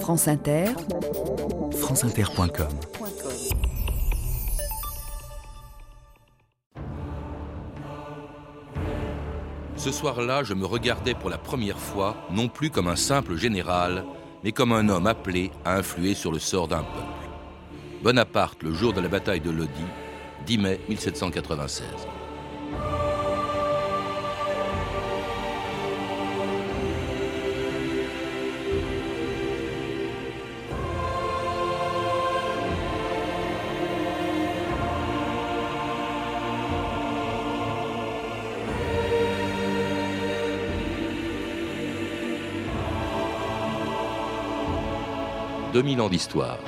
France Inter, franceinter.com Ce soir-là, je me regardais pour la première fois, non plus comme un simple général, mais comme un homme appelé à influer sur le sort d'un peuple. Bonaparte, le jour de la bataille de Lodi, 10 mai 1796. 2000 ans d'histoire.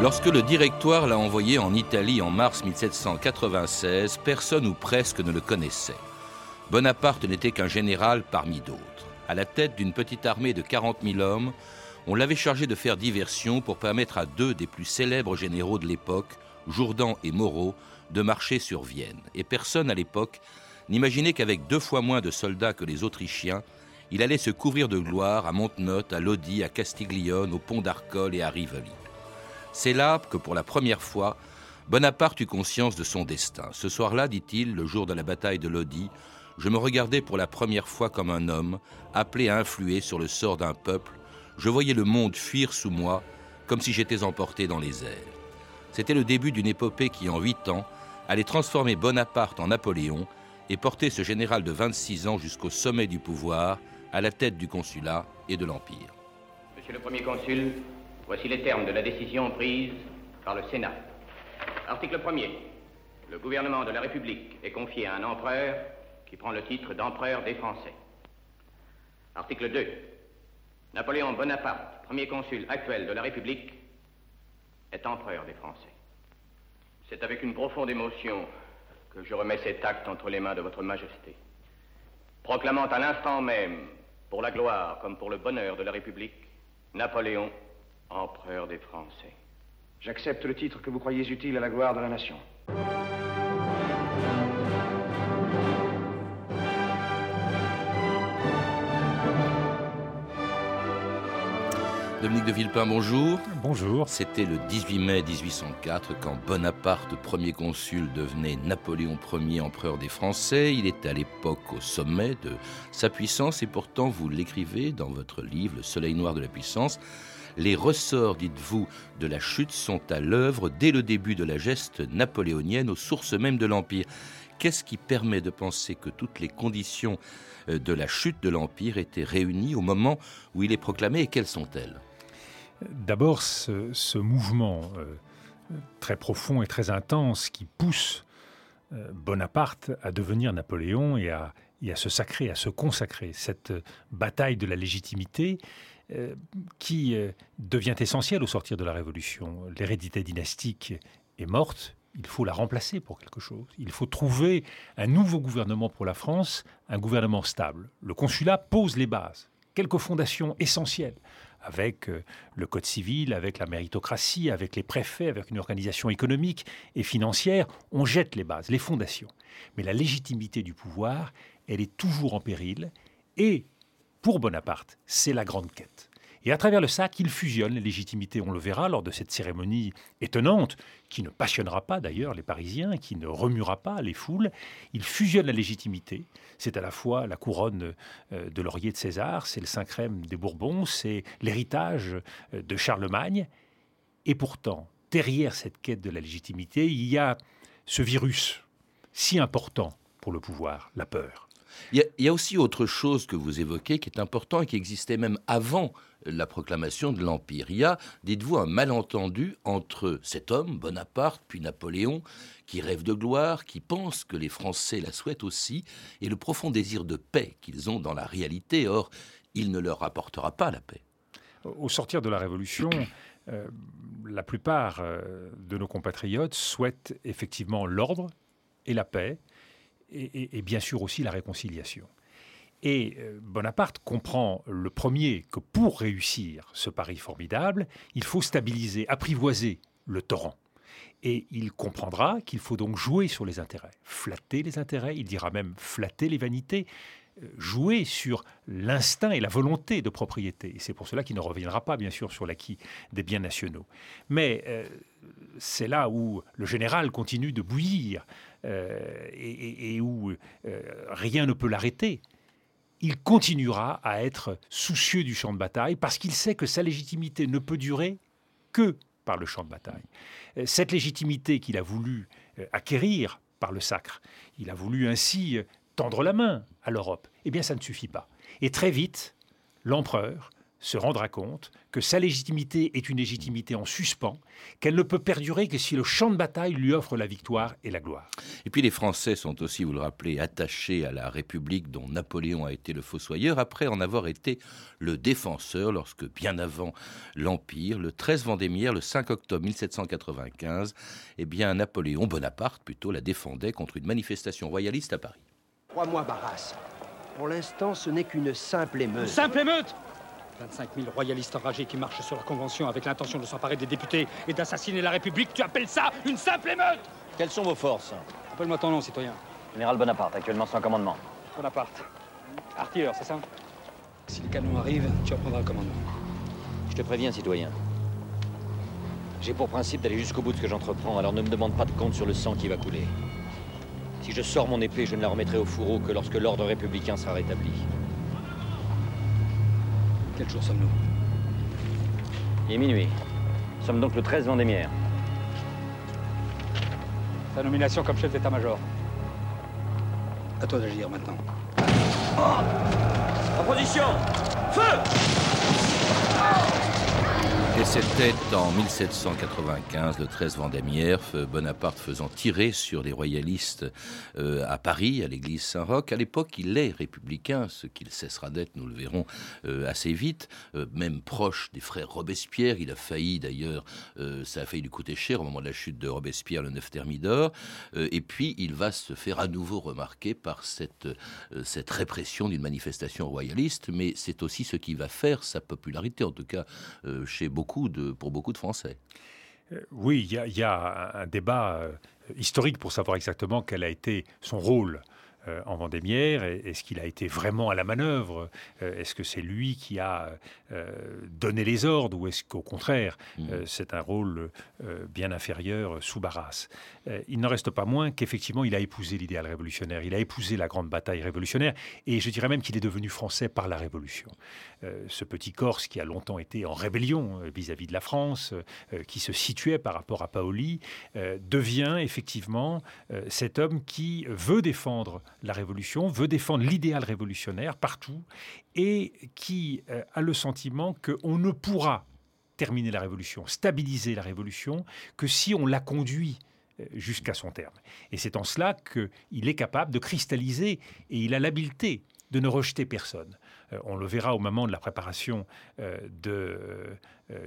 Lorsque le directoire l'a envoyé en Italie en mars 1796, personne ou presque ne le connaissait. Bonaparte n'était qu'un général parmi d'autres. À la tête d'une petite armée de 40 000 hommes, on l'avait chargé de faire diversion pour permettre à deux des plus célèbres généraux de l'époque, Jourdan et Moreau, de marcher sur Vienne. Et personne à l'époque n'imaginait qu'avec deux fois moins de soldats que les Autrichiens, il allait se couvrir de gloire à Montenotte, à Lodi, à Castiglione, au pont d'Arcole et à Rivoli. C'est là que pour la première fois, Bonaparte eut conscience de son destin. Ce soir-là, dit-il, le jour de la bataille de Lodi, je me regardais pour la première fois comme un homme, appelé à influer sur le sort d'un peuple. Je voyais le monde fuir sous moi, comme si j'étais emporté dans les airs. C'était le début d'une épopée qui, en huit ans, allait transformer Bonaparte en Napoléon et porter ce général de 26 ans jusqu'au sommet du pouvoir, à la tête du consulat et de l'Empire. Monsieur le Premier Consul, voici les termes de la décision prise par le Sénat. Article 1er. Le gouvernement de la République est confié à un empereur qui prend le titre d'empereur des Français. Article 2. Napoléon Bonaparte, premier consul actuel de la République, est empereur des Français. C'est avec une profonde émotion que je remets cet acte entre les mains de votre Majesté, proclamant à l'instant même, pour la gloire comme pour le bonheur de la République, Napoléon, empereur des Français. J'accepte le titre que vous croyez utile à la gloire de la nation. Dominique de Villepin, bonjour. Bonjour. C'était le 18 mai 1804 quand Bonaparte, premier consul, devenait Napoléon Ier empereur des Français. Il était à l'époque au sommet de sa puissance et pourtant, vous l'écrivez dans votre livre Le Soleil noir de la puissance, les ressorts, dites-vous, de la chute sont à l'œuvre dès le début de la geste napoléonienne aux sources mêmes de l'Empire. Qu'est-ce qui permet de penser que toutes les conditions euh, de la chute de l'Empire étaient réunies au moment où il est proclamé et quelles sont-elles? D'abord, ce, mouvement euh, très profond et très intense qui pousse euh, Bonaparte à devenir Napoléon et à, se sacrer, à se consacrer. Cette bataille de la légitimité euh, qui devient essentielle au sortir de la Révolution. L'hérédité dynastique est morte, il faut la remplacer pour quelque chose. Il faut trouver un nouveau gouvernement pour la France, un gouvernement stable. Le consulat pose les bases, quelques fondations essentielles avec euh, le Code civil, avec la méritocratie, avec les préfets, avec une organisation économique et financière, on jette les bases, les fondations. Mais la légitimité du pouvoir, elle est toujours en péril, et pour Bonaparte, c'est la grande quête. Et à travers le sac, il fusionne les légitimités, on le verra lors de cette cérémonie étonnante, qui ne passionnera pas d'ailleurs les Parisiens, qui ne remuera pas les foules. Il fusionne la légitimité. C'est à la fois la couronne euh, de laurier de César, c'est le Saint-Crème des Bourbons, c'est l'héritage euh, de Charlemagne. Et pourtant, derrière cette quête de la légitimité, il y a ce virus si important pour le pouvoir, la peur. Il y, a, aussi autre chose que vous évoquez qui est important et qui existait même avant la proclamation de l'Empire. Il y a, dites-vous, un malentendu entre cet homme, Bonaparte, puis Napoléon, qui rêve de gloire, qui pense que les Français la souhaitent aussi, et le profond désir de paix qu'ils ont dans la réalité. Or, il ne leur apportera pas la paix. Au sortir de la Révolution, euh, la plupart euh, de nos compatriotes souhaitent effectivement l'ordre et la paix, et, bien sûr aussi la réconciliation. Et euh, Bonaparte comprend le premier que pour réussir ce pari formidable, il faut stabiliser, apprivoiser le torrent. Et il comprendra qu'il faut donc jouer sur les intérêts, flatter les intérêts, il dira même flatter les vanités, euh, jouer sur l'instinct et la volonté de propriété. Et c'est pour cela qu'il ne reviendra pas, bien sûr, sur l'acquis des biens nationaux. Mais euh, c'est là où le général continue de bouillir euh, et, où rien ne peut l'arrêter. Il continuera à être soucieux du champ de bataille parce qu'il sait que sa légitimité ne peut durer que par le champ de bataille. Cette légitimité qu'il a voulu acquérir par le sacre, il a voulu ainsi tendre la main à l'Europe. Eh bien, ça ne suffit pas. Et très vite, l'empereur se rendra compte que sa légitimité est une légitimité en suspens, qu'elle ne peut perdurer que si le champ de bataille lui offre la victoire et la gloire. Et puis les Français sont aussi, vous le rappelez, attachés à la République dont Napoléon a été le fossoyeur, après en avoir été le défenseur lorsque, bien avant l'Empire, le 13 Vendémiaire, le 5 octobre 1795, eh bien Napoléon Bonaparte plutôt la défendait contre une manifestation royaliste à Paris. Crois-moi, Barras. Pour l'instant, ce n'est qu'une simple émeute. Une simple émeute? 25 000 royalistes enragés qui marchent sur la Convention avec l'intention de s'emparer des députés et d'assassiner la République. Tu appelles ça une simple émeute Quelles sont vos forces? Appelle-moi ton nom, citoyen. Général Bonaparte, actuellement sans commandement. Bonaparte. Artilleur, c'est ça? Si les canons arrivent, tu reprendras le commandement. Je te préviens, citoyen. J'ai pour principe d'aller jusqu'au bout de ce que j'entreprends, alors ne me demande pas de compte sur le sang qui va couler. Si je sors mon épée, je ne la remettrai au fourreau que lorsque l'ordre républicain sera rétabli. Quel jour sommes-nous Il est minuit. Nous sommes donc le 13 Vendémiaire. Ta nomination comme chef d'état-major. À toi d'agir maintenant. en position Feu et c'était en 1795, le 13 Vendémiaire, Bonaparte faisant tirer sur les royalistes euh, à Paris, à l'église Saint-Roch. À l'époque, il est républicain, ce qu'il cessera d'être, nous le verrons euh, assez vite, euh, même proche des frères Robespierre. Il a failli d'ailleurs, ça a failli lui coûter cher au moment de la chute de Robespierre, le 9 Thermidor. et puis, il va se faire à nouveau remarquer par cette, cette répression d'une manifestation royaliste, mais c'est aussi ce qui va faire sa popularité, en tout cas chez beaucoup pour beaucoup de Français. Euh, oui, il y, a un débat euh, historique pour savoir exactement quel a été son rôle euh, en Vendémiaire Est-ce qu'il a été vraiment à la manœuvre Est-ce que c'est lui qui a donné les ordres ou est-ce qu'au contraire, mmh. c'est un rôle bien inférieur sous Barras? Il n'en reste pas moins qu'effectivement, il a épousé l'idéal révolutionnaire, il a épousé la grande bataille révolutionnaire et je dirais même qu'il est devenu français par la Révolution. Euh, ce petit Corse qui a longtemps été en rébellion euh, vis-à-vis de la France, euh, qui se situait par rapport à Paoli, devient effectivement cet homme qui veut défendre la révolution, veut défendre l'idéal révolutionnaire partout, et qui a le sentiment qu'on ne pourra terminer la révolution, stabiliser la révolution, que si on la conduit jusqu'à son terme. Et c'est en cela qu'il est capable de cristalliser, et il a l'habileté de ne rejeter personne. Euh, on le verra au moment de la préparation euh, euh,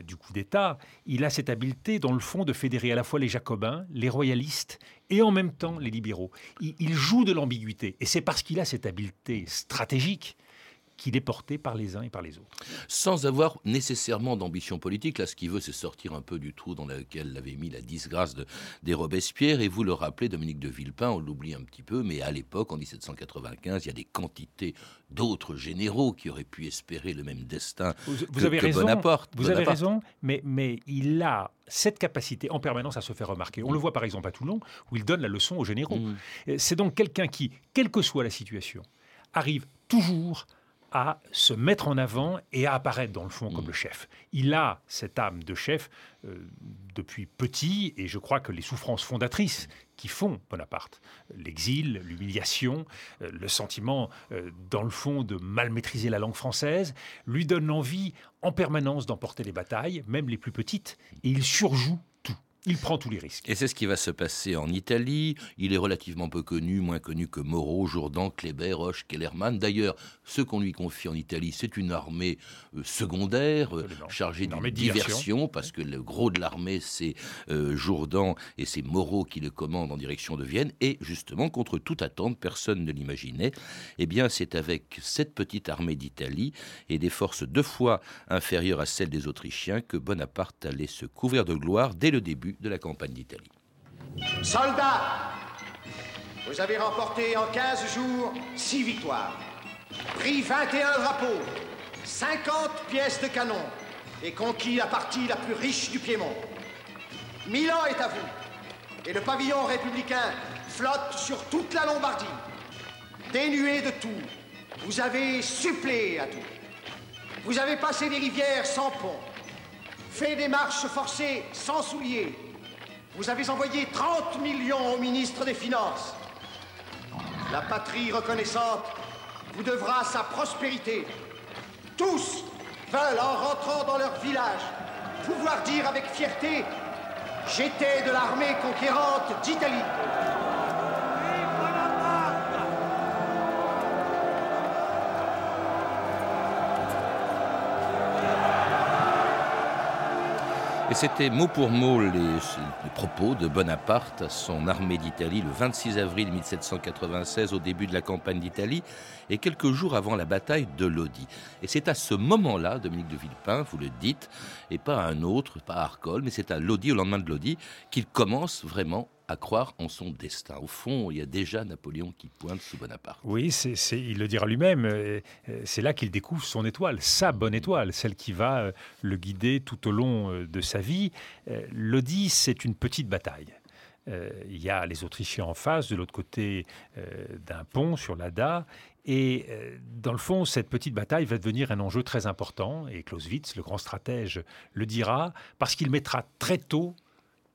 du coup d'État, il a cette habileté, dans le fond, de fédérer à la fois les jacobins, les royalistes et en même temps les libéraux. il joue de l'ambiguïté. Et c'est parce qu'il a cette habileté stratégique qu'il est porté par les uns et par les autres. Sans avoir nécessairement d'ambition politique, là ce qu'il veut c'est sortir un peu du trou dans lequel l'avait mis la disgrâce de, des Robespierre, et vous le rappelez, Dominique de Villepin, on l'oublie un petit peu, mais à l'époque, en 1795, il y a des quantités d'autres généraux qui auraient pu espérer le même destin vous, avez raison, Bonaparte. Vous avez raison, mais, mais il a cette capacité en permanence à se faire remarquer. On le voit par exemple à Toulon, où il donne la leçon aux généraux. Mmh. C'est donc quelqu'un qui, quelle que soit la situation, arrive toujours à se mettre en avant et à apparaître dans le fond comme mm. le chef. Il a cette âme de chef euh, depuis petit et je crois que les souffrances fondatrices qui font Bonaparte, l'exil, l'humiliation, euh, le sentiment euh, dans le fond de mal maîtriser la langue française, lui donnent l'envie en permanence d'emporter les batailles, même les plus petites, et il surjoue il prend tous les risques. Et c'est ce qui va se passer en Italie. Il est relativement peu connu, moins connu que Moreau, Jourdan, Kléber, Roche, Kellerman. D'ailleurs, ce qu'on lui confie en Italie, c'est une armée euh, secondaire, euh, chargée d'une diversion, parce que le gros de l'armée, c'est euh, Jourdan et c'est Moreau qui le commande en direction de Vienne. Et justement, contre toute attente, personne ne l'imaginait. Eh bien, c'est avec cette petite armée d'Italie et des forces deux fois inférieures à celles des Autrichiens que Bonaparte allait se couvrir de gloire dès le début de la campagne d'Italie. Soldats, vous avez remporté en 15 jours 6 victoires, pris 21 drapeaux, 50 pièces de canon et conquis la partie la plus riche du Piémont. Milan est à vous et le pavillon républicain flotte sur toute la Lombardie. Dénué de tout, vous avez suppléé à tout. Vous avez passé des rivières sans pont, fait des marches forcées sans souliers. Vous avez envoyé 30 millions au ministre des Finances. La patrie reconnaissante vous devra sa prospérité. Tous veulent, en rentrant dans leur village, pouvoir dire avec fierté J'étais de l'armée conquérante d'Italie. Et c'était mot pour mot les, propos de Bonaparte à son armée d'Italie le 26 avril 1796 au début de la campagne d'Italie et quelques jours avant la bataille de Lodi. Et c'est à ce moment-là, Dominique de Villepin, vous le dites, et pas à un autre, pas à Arcole, mais c'est à Lodi, au lendemain de Lodi, qu'il commence vraiment à croire en son destin. Au fond, il y a déjà Napoléon qui pointe sous Bonaparte. Oui, il le dira lui-même. Euh, c'est là qu'il découvre son étoile, sa bonne étoile, celle qui va euh, le guider tout au long euh, de sa vie. Lodi, c'est une petite bataille. Il y a les Autrichiens en face, de l'autre côté d'un pont sur l'Ada. Et dans le fond, cette petite bataille va devenir un enjeu très important. Et Clausewitz, le grand stratège, le dira, parce qu'il mettra très tôt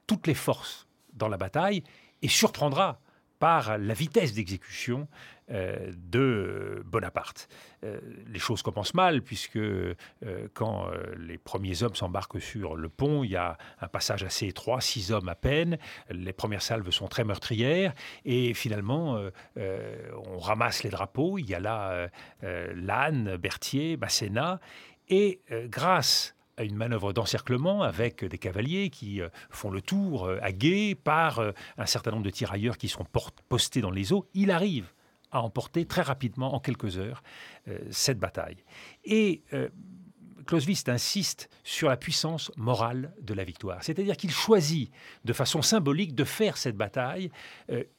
toutes les forces dans la bataille et surprendra par la vitesse d'exécution euh, de Bonaparte. Euh, les choses commencent mal puisque euh, quand les premiers hommes s'embarquent sur le pont, il y a un passage assez étroit, six hommes à peine, les premières salves sont très meurtrières et finalement on ramasse les drapeaux, il y a là Lannes, Berthier, Masséna et grâce à une manœuvre d'encerclement avec des cavaliers qui euh, font le tour à euh, guet par euh, un certain nombre de tirailleurs qui sont postés dans les eaux. Il arrive à emporter très rapidement, en quelques heures, cette bataille. Et Clausewitz insiste sur la puissance morale de la victoire. C'est-à-dire qu'il choisit de façon symbolique de faire cette bataille,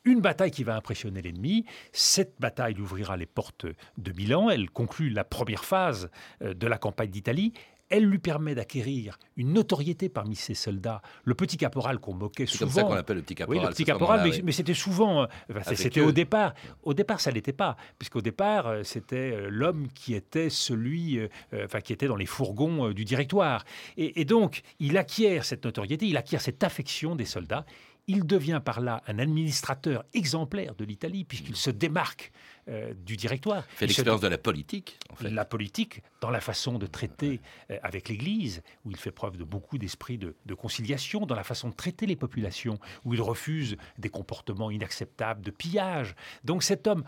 une bataille qui va impressionner l'ennemi. Cette bataille ouvrira les portes de Milan, elle conclut la première phase de la campagne d'Italie elle lui permet d'acquérir une notoriété parmi ses soldats. Le petit caporal qu'on moquait souvent. C'est comme ça qu'on appelle le petit caporal. Oui, le petit caporal, mais, c'était souvent. Euh, c'était au départ. Au départ, ça l'était pas, puisqu'au départ, euh, c'était euh, l'homme qui était celui, enfin, qui était dans les fourgons du directoire. Et, et donc, il acquiert cette notoriété, il acquiert cette affection des soldats. Il devient par là un administrateur exemplaire de l'Italie, puisqu'il se démarque euh, du directoire. Il fait l'expérience de la politique, en fait. La politique, dans la façon de traiter euh, avec l'Église, où il fait preuve de beaucoup d'esprit de, de, conciliation, dans la façon de traiter les populations, où il refuse des comportements inacceptables de pillage. Donc cet homme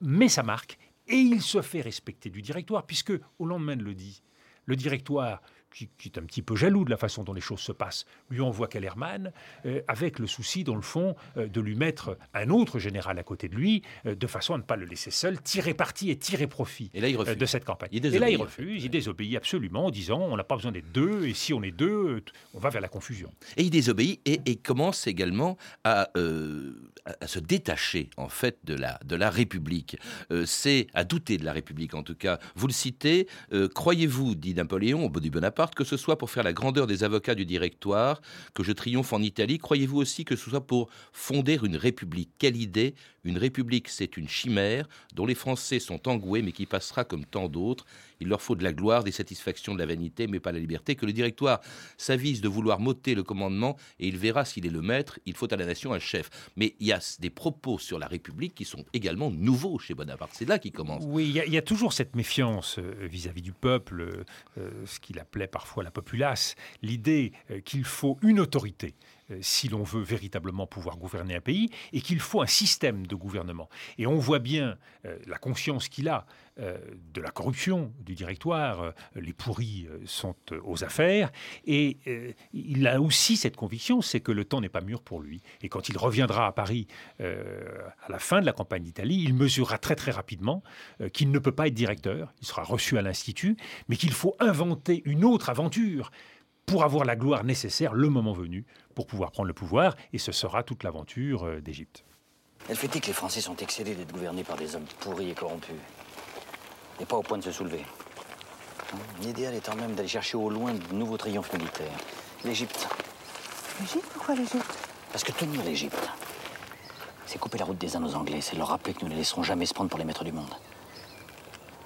met sa marque et il se fait respecter du directoire, puisque au lendemain de le dit, le directoire qui, est un petit peu jaloux de la façon dont les choses se passent, lui envoie Kellerman euh, avec le souci, dans le fond, euh, de lui mettre un autre général à côté de lui, euh, de façon à ne pas le laisser seul, tirer parti et tirer profit et là, il refuse. de cette campagne. Il et là, il refuse, il désobéit absolument en disant on n'a pas besoin d'être deux, et si on est deux, on va vers la confusion. Et il désobéit et, et commence également à, à, se détacher, en fait, de la, de la République. C'est à douter de la République, en tout cas. Vous le citez, croyez-vous, dit Napoléon, au bout du Bonaparte, que ce soit pour faire la grandeur des avocats du directoire, que je triomphe en Italie, croyez-vous aussi que ce soit pour fonder une république? Quelle idée! Une république, c'est une chimère dont les Français sont engoués, mais qui passera comme tant d'autres. Il leur faut de la gloire, des satisfactions, de la vanité, mais pas la liberté. Que le directoire s'avise de vouloir m'ôter le commandement, et il verra s'il est le maître. Il faut à la nation un chef. Mais il y a des propos sur la République qui sont également nouveaux chez Bonaparte. C'est là qu'il commence. Oui, il y, a, toujours cette méfiance euh, vis-à-vis du peuple, euh, ce qu'il appelait parfois la populace, l'idée euh, qu'il faut une autorité. Euh, si l'on veut véritablement pouvoir gouverner un pays, et qu'il faut un système de gouvernement. Et on voit bien euh, la conscience qu'il a euh, de la corruption du directoire, les pourris sont aux affaires, et il a aussi cette conviction, c'est que le temps n'est pas mûr pour lui. Et quand il reviendra à Paris à la fin de la campagne d'Italie, il mesurera très très rapidement qu'il ne peut pas être directeur, il sera reçu à l'Institut, mais qu'il faut inventer une autre aventure pour avoir la gloire nécessaire le moment venu pour pouvoir prendre le pouvoir, et ce sera toute l'aventure euh, d'Égypte. Elle fait que les Français sont excédés d'être gouvernés par des hommes pourris et corrompus, et pas au point de se soulever. L'idéal étant même d'aller chercher au loin de nouveaux triomphes militaires. L'Égypte. L'Égypte? Pourquoi l'Égypte? Parce que tenir l'Égypte, c'est couper la route des Indes aux Anglais, c'est leur rappeler que nous ne les laisserons jamais se prendre pour les maîtres du monde.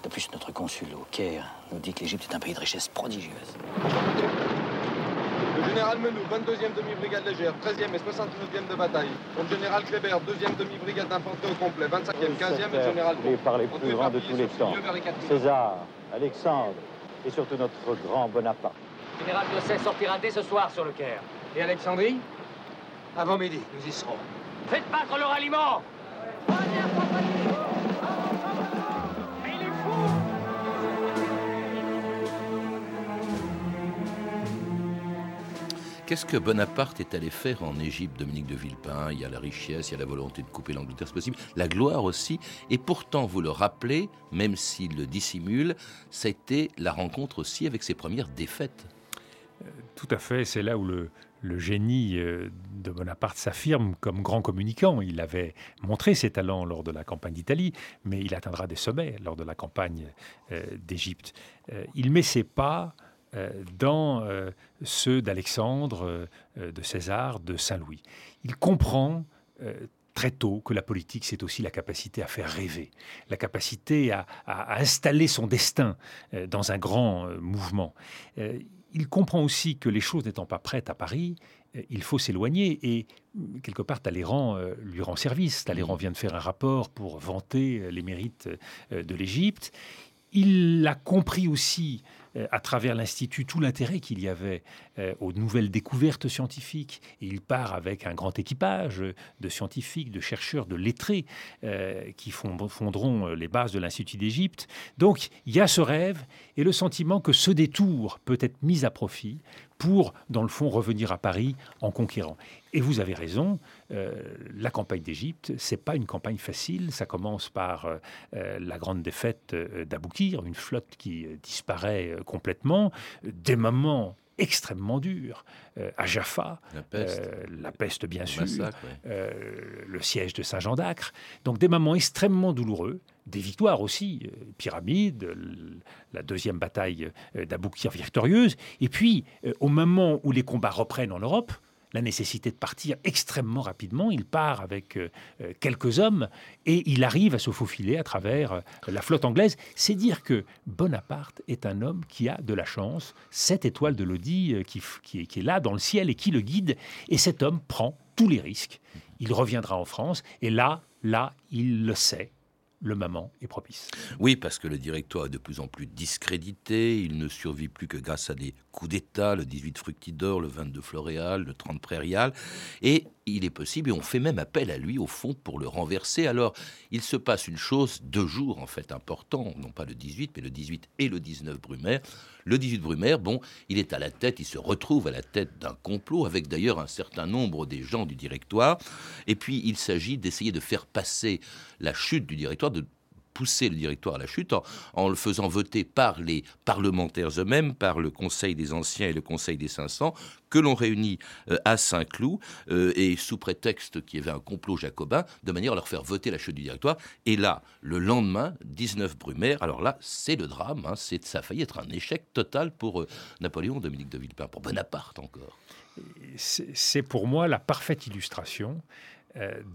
De plus, notre consul au Caire nous dit que l'Égypte est un pays de richesse prodigieuse. Général Menou, 22e demi-brigade légère, 13e et 69e de bataille. Le général Kléber, 2e demi-brigade d'infanterie au complet, 25e, 15e et général par les plus grands de tous les temps. César, Alexandre et surtout notre grand Bonaparte. Général Gosset sortira dès ce soir sur le Caire. Et Alexandrie? Avant midi, nous y serons. Faites battre le ralliement Qu'est-ce que Bonaparte est allé faire en Égypte, Dominique de Villepin? Il y a la richesse, il y a la volonté de couper l'Angleterre, c'est possible, la gloire aussi. Et pourtant, vous le rappelez, même s'il le dissimule, ça a été la rencontre aussi avec ses premières défaites. Euh, tout à fait, c'est là où le, génie euh, de Bonaparte s'affirme comme grand communicant. Il avait montré ses talents lors de la campagne d'Italie, mais il atteindra des sommets lors de la campagne euh, d'Égypte. il met ses pas dans euh, ceux d'Alexandre, euh, de César, de Saint-Louis. Il comprend très tôt que la politique, c'est aussi la capacité à faire rêver, la capacité à, installer son destin dans un grand mouvement. il comprend aussi que les choses n'étant pas prêtes à Paris, il faut s'éloigner et quelque part Talleyrand lui rend service. Talleyrand vient de faire un rapport pour vanter les mérites de l'Égypte. Il a compris aussi euh, à travers l'Institut tout l'intérêt qu'il y avait euh, aux nouvelles découvertes scientifiques. Il part avec un grand équipage de scientifiques, de chercheurs, de lettrés euh, qui fonderont les bases de l'Institut d'Égypte. Donc il y a ce rêve et le sentiment que ce détour peut être mis à profit pour, dans le fond, revenir à Paris en conquérant. Et vous avez raison, euh, la campagne d'Égypte, c'est pas une campagne facile. Ça commence par euh, euh, la grande défaite d'Aboukir, une flotte qui disparaît complètement, des moments extrêmement durs. à Jaffa, la peste, bien sûr, le siège de Saint-Jean d'Acre. Donc des moments extrêmement douloureux, des victoires aussi, Pyramide, la deuxième bataille d'Aboukir victorieuse. Et puis, au moment où les combats reprennent en Europe, la nécessité de partir extrêmement rapidement. Il part avec euh, euh, quelques hommes et il arrive à se faufiler à travers euh, la flotte anglaise. C'est dire que Bonaparte est un homme qui a de la chance, cette étoile de Lodi qui, qui est là dans le ciel et qui le guide. Et cet homme prend tous les risques. Il reviendra en France et là, là, il le sait le moment est propice. Oui, parce que le directoire est de plus en plus discrédité. Il ne survit plus que grâce à des coups d'État, le 18 Fructidor, le 22 Floréal, le 30 Prairial. Et il est possible, et on fait même appel à lui, au fond, pour le renverser. Alors, il se passe une chose, deux jours en fait importants, non pas le 18, mais le 18 et le 19 Brumaire. Le 18 Brumaire, bon, il est à la tête, il se retrouve à la tête d'un complot, avec d'ailleurs un certain nombre des gens du directoire. Et puis, il s'agit d'essayer de faire passer la chute du directoire, de pousser le directoire à la chute en, le faisant voter par les parlementaires eux-mêmes, par le Conseil des Anciens et le Conseil des 500, que l'on réunit euh, à Saint-Cloud, euh, et sous prétexte qu'il y avait un complot jacobin, de manière à leur faire voter la chute du directoire. Et là, le lendemain, 19 Brumaire, alors là, c'est le drame, hein, ça a failli être un échec total pour euh, Napoléon, Dominique de Villepin, pour Bonaparte encore. C'est pour moi la parfaite illustration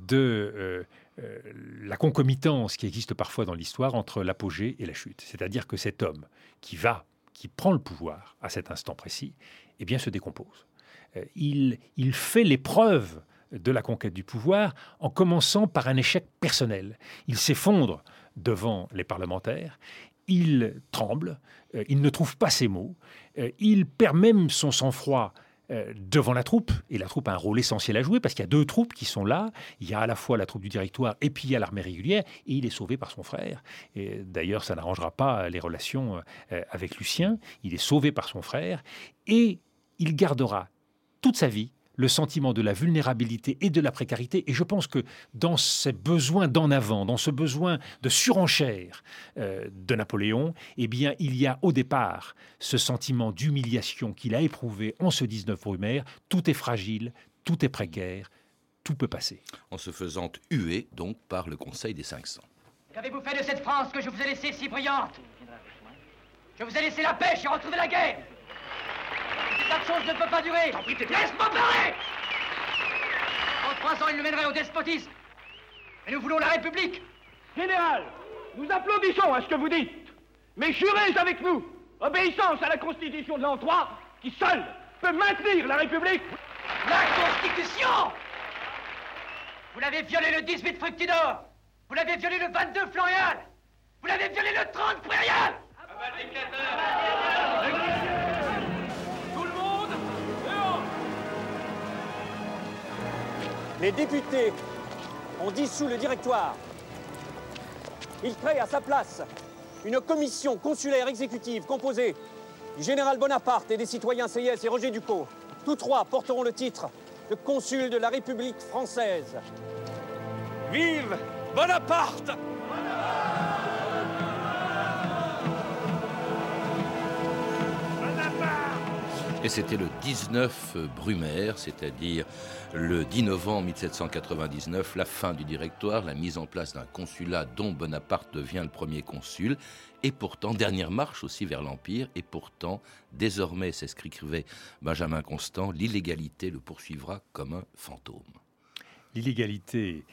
de euh, la concomitance qui existe parfois dans l'histoire entre l'apogée et la chute. C'est-à-dire que cet homme qui va, qui prend le pouvoir à cet instant précis, eh bien se décompose. Euh, il, il fait l'épreuve de la conquête du pouvoir en commençant par un échec personnel. Il s'effondre devant les parlementaires, il tremble, euh, il ne trouve pas ses mots, il perd même son sang-froid devant la troupe, et la troupe a un rôle essentiel à jouer parce qu'il y a deux troupes qui sont là. Il y a à la fois la troupe du directoire et puis il y a l'armée régulière, et il est sauvé par son frère. Et d'ailleurs, ça n'arrangera pas les relations euh, avec Lucien. Il est sauvé par son frère, et il gardera toute sa vie le sentiment de la vulnérabilité et de la précarité. Et je pense que dans ce besoin d'en avant, dans ce besoin de surenchère euh, de Napoléon, eh bien, il y a au départ ce sentiment d'humiliation qu'il a éprouvé en ce 19 brumaire. Tout est fragile, tout est précaire, tout peut passer. En se faisant huer donc par le Conseil des 500. Qu'avez-vous fait de cette France que je vous ai laissée si brillante? Je vous ai laissé la pêche et retrouvé la guerre Cette choses ne peut pas durer. Laisse-moi parler En trois ans, il nous mènerait au despotisme. Mais nous voulons la République. Général, nous applaudissons à ce que vous dites, mais jurez avec nous, obéissance à la Constitution de l'an 3, qui seule peut maintenir la République. La Constitution! Vous l'avez violée le 18 Fructidor. Vous l'avez violée le 22 Florial. Vous l'avez violée le 30 Prairial Les députés ont dissous le directoire. Ils créent à sa place une commission consulaire exécutive composée du général Bonaparte et des citoyens CIS et Roger Dupont. Tous trois porteront le titre de consul de la République française. Vive Bonaparte Et c'était le 19 Brumaire, c'est-à-dire le 10 novembre 1799, la fin du directoire, la mise en place d'un consulat dont Bonaparte devient le premier consul, et pourtant, dernière marche aussi vers l'Empire, et pourtant, désormais, c'est ce Benjamin Constant, l'illégalité le poursuivra comme un fantôme. L'illégalité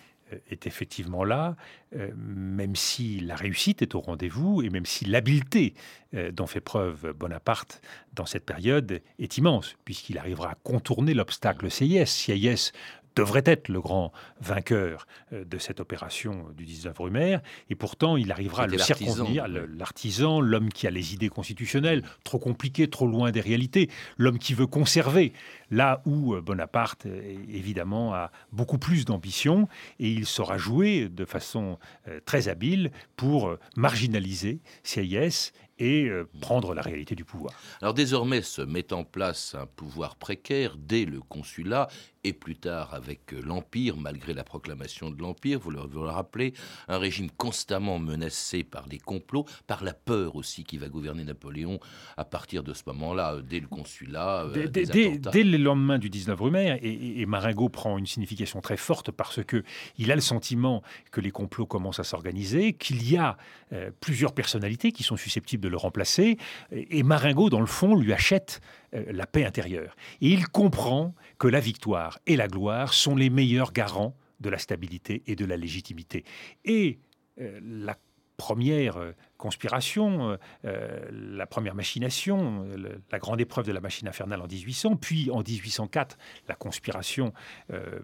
est effectivement là, euh, même si la réussite est au rendez-vous et même si l'habileté euh, dont fait preuve Bonaparte dans cette période est immense, puisqu'il arrivera à contourner l'obstacle CIS. CIS devrait être le grand vainqueur de cette opération du 19 Brumaire, et pourtant il arrivera à le circonvenir, l'artisan, l'homme qui a les idées constitutionnelles, trop compliquées, trop loin des réalités, l'homme qui veut conserver, là où Bonaparte, évidemment, a beaucoup plus d'ambition, et il saura jouer de façon très habile pour marginaliser CIS et prendre la réalité du pouvoir. Alors désormais se met en place un pouvoir précaire dès le consulat et plus tard avec l'Empire, malgré la proclamation de l'Empire, vous le, vous le rappelez, un régime constamment menacé par les complots, par la peur aussi qui va gouverner Napoléon à partir de ce moment-là, dès le consulat. Dès, dès, dès, dès le lendemain du 19 Brumaire, et, et, Marengo prend une signification très forte parce que il a le sentiment que les complots commencent à s'organiser, qu'il y a euh, plusieurs personnalités qui sont susceptibles de le remplacer, et, et Marengo, dans le fond, lui achète euh, la paix intérieure. Et il comprend que la victoire et la gloire sont les meilleurs garants de la stabilité et de la légitimité. Et euh, la première euh, conspiration, euh, la première machination, la grande épreuve de la machine infernale en 1800, puis en 1804, la conspiration euh,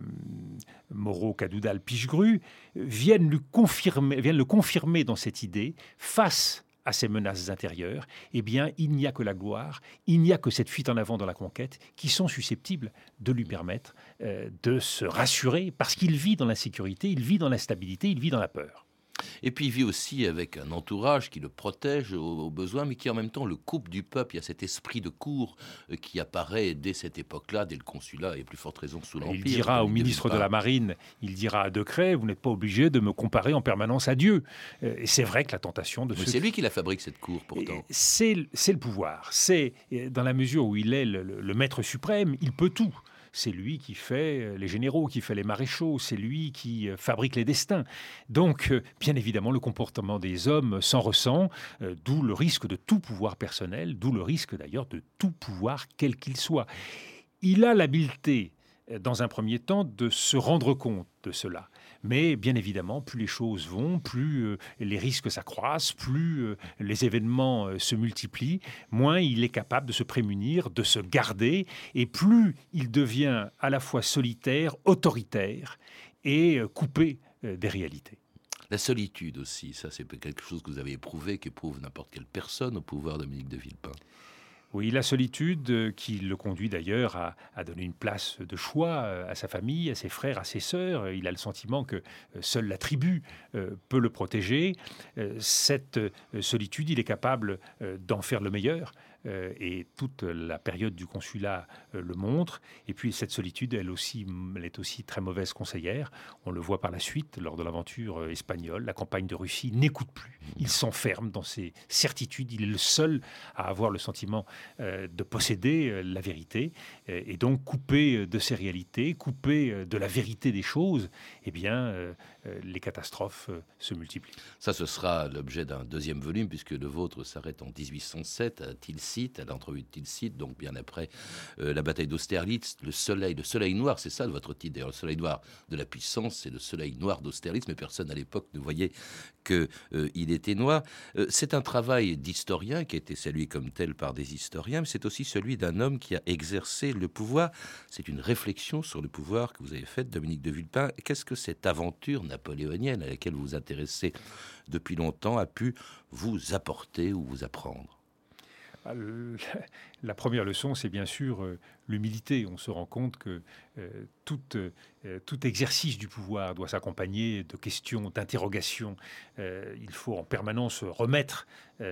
Moreau-Cadoudal-Pichegru, viennent, viennent le confirmer dans cette idée face à ces menaces intérieures, eh bien, il n'y a que la gloire, il n'y a que cette fuite en avant dans la conquête qui sont susceptibles de lui permettre euh, de se rassurer parce qu'il vit dans l'insécurité, il vit dans l'instabilité, il vit dans la peur. Et puis il vit aussi avec un entourage qui le protège aux, aux, besoins, mais qui en même temps le coupe du peuple. Il y a cet esprit de cour euh, qui apparaît dès cette époque-là, dès le consulat, et plus forte raison sous l'Empire. Il dira au ministre de la Marine, il dira à Decret, vous n'êtes pas obligé de me comparer en permanence à Dieu. Euh, et c'est vrai que la tentation de... Mais c'est lui qui la fabrique, cette cour, pourtant. C'est le pouvoir. C'est dans la mesure où il est le, le, le maître suprême, il peut tout c'est lui qui fait les généraux, qui fait les maréchaux, c'est lui qui fabrique les destins. Donc, bien évidemment, le comportement des hommes s'en ressent, d'où le risque de tout pouvoir personnel, d'où le risque d'ailleurs de tout pouvoir quel qu'il soit. Il a l'habileté, dans un premier temps, de se rendre compte de cela. Mais bien évidemment, plus les choses vont, plus euh, les risques s'accroissent, plus euh, les événements euh, se multiplient, moins il est capable de se prémunir, de se garder, et plus il devient à la fois solitaire, autoritaire et coupé des réalités. La solitude aussi, ça c'est quelque chose que vous avez éprouvé, qu'éprouve n'importe quelle personne au pouvoir Dominique de Villepin. Oui, la solitude qui le conduit d'ailleurs à, donner une place de choix à sa famille, à ses frères, à ses sœurs. Il a le sentiment que seule la tribu peut le protéger. Cette solitude, il est capable d'en faire le meilleur et toute la période du consulat le montre. Et puis cette solitude, elle aussi, elle est aussi très mauvaise conseillère. On le voit par la suite lors de l'aventure espagnole. La campagne de Russie n'écoute plus. Il s'enferme dans ses certitudes. Il est le seul à avoir le sentiment de posséder la vérité et donc coupé de ses réalités, coupé de la vérité des choses. Eh bien, euh, les catastrophes euh, se multiplient. Ça, ce sera l'objet d'un deuxième volume, puisque le vôtre s'arrête en 1807 à Tilsit, à l'entrevue de Tilsit, donc bien après euh, la bataille d'Austerlitz, le soleil, le soleil noir, c'est ça votre titre d'ailleurs, le soleil noir de la puissance, c'est le soleil noir d'Austerlitz, mais personne à l'époque ne voyait qu'il était noir. c'est un travail d'historien qui a été salué comme tel par des historiens, mais c'est aussi celui d'un homme qui a exercé le pouvoir. C'est une réflexion sur le pouvoir que vous avez faite, Dominique de Villepin. Qu'est-ce que cette aventure napoléonienne à laquelle vous vous intéressez depuis longtemps a pu vous apporter ou vous apprendre? Ah, la première leçon, c'est bien sûr euh, l'humilité. On se rend compte que euh, tout, euh, tout, exercice du pouvoir doit s'accompagner de questions, d'interrogations. il faut en permanence remettre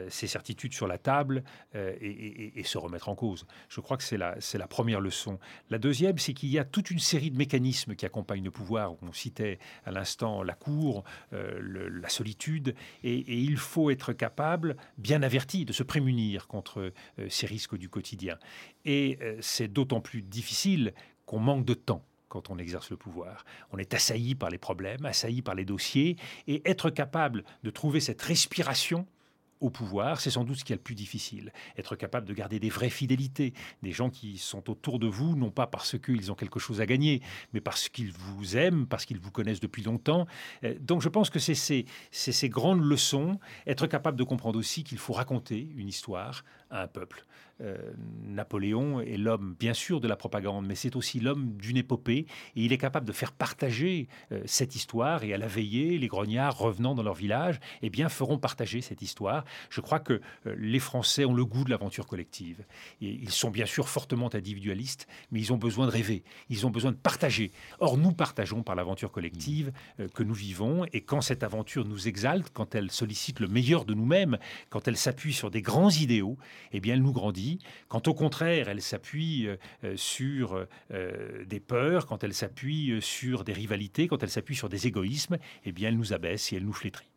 ses certitudes sur la table et, se remettre en cause. Je crois que c'est la, première leçon. La deuxième, c'est qu'il y a toute une série de mécanismes qui accompagnent le pouvoir. On citait à l'instant la cour, la solitude, et, et, il faut être capable, bien averti, de se prémunir contre ces risques du quotidien. Et euh, c'est d'autant plus difficile qu'on manque de temps quand on exerce le pouvoir. On est assailli par les problèmes, assailli par les dossiers, et être capable de trouver cette respiration au pouvoir, c'est sans doute ce qui est le plus difficile. Être capable de garder des vraies fidélités, des gens qui sont autour de vous, non pas parce qu'ils ont quelque chose à gagner, mais parce qu'ils vous aiment, parce qu'ils vous connaissent depuis longtemps. Euh, donc je pense que c'est ces, ces, grandes leçons, être capable de comprendre aussi qu'il faut raconter une histoire à un peuple. Euh, Napoléon est l'homme, bien sûr, de la propagande, mais c'est aussi l'homme d'une épopée, et il est capable de faire partager euh, cette histoire, et à la veillée, les grognards revenant dans leur village, eh bien, feront partager cette histoire. Je crois que euh, les Français ont le goût de l'aventure collective. Et ils sont bien sûr fortement individualistes, mais ils ont besoin de rêver, ils ont besoin de partager. Or, nous partageons par l'aventure collective que nous vivons, et quand cette aventure nous exalte, quand elle sollicite le meilleur de nous-mêmes, quand elle s'appuie sur des grands idéaux, eh bien, elle nous grandit quand au contraire, elle s'appuie euh, euh, sur euh, des peurs, quand elle s'appuie sur des rivalités, quand elle s'appuie sur des égoïsmes, eh bien, elle nous abaisse et elle nous flétrit.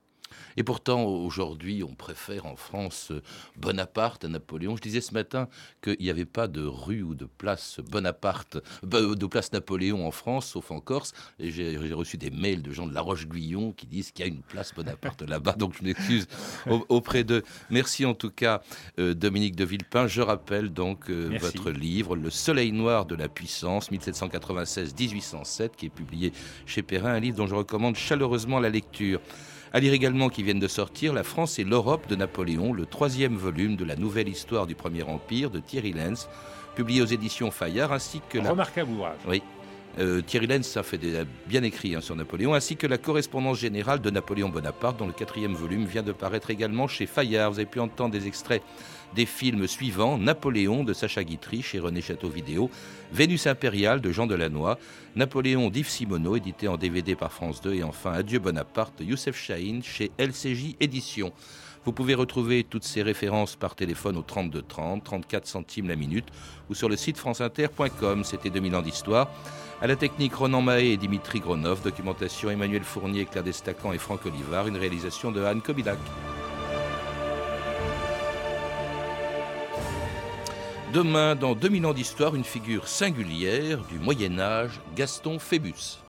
Et pourtant, aujourd'hui, on préfère en France Bonaparte à Napoléon. Je disais ce matin qu'il n'y avait pas de rue ou de place Bonaparte, de place Napoléon en France, sauf en Corse. Et j'ai reçu des mails de gens de La Roche-Guyon qui disent qu'il y a une place Bonaparte là-bas. Donc je m'excuse auprès d'eux. Merci en tout cas, euh, Dominique de Villepin. Je rappelle donc euh, votre livre, Le Soleil noir de la puissance, 1796-1807, qui est publié chez Perrin, un livre dont je recommande chaleureusement la lecture. À lire également qui viennent de sortir La France et l'Europe de Napoléon, le troisième volume de la nouvelle histoire du Premier Empire de Thierry Lenz, publié aux éditions Fayard, ainsi que la... Remarquable ouvrage. Oui. Euh, Thierry Lenz a fait des, bien écrit hein, sur Napoléon, ainsi que la correspondance générale de Napoléon Bonaparte, dont le quatrième volume vient de paraître également chez Fayard. Vous avez pu entendre des extraits des films suivants Napoléon de Sacha Guitry chez René Château Vidéo, Vénus impériale de Jean Delannoy, Napoléon d'Yves Simoneau édité en DVD par France 2 et enfin Adieu Bonaparte de Youssef Chahine chez LCJ Éditions. Vous pouvez retrouver toutes ces références par téléphone au 32 30, 34 centimes la minute ou sur le site franceinter.com. C'était 2000 ans d'histoire. À la technique Ronan Mahé et Dimitri Gronov, documentation Emmanuel Fournier, Claire Destacan et Franck Olivard, une réalisation de Anne Kobilac. Demain, dans 2000 ans d'histoire, une figure singulière du Moyen Âge, Gaston Phébus.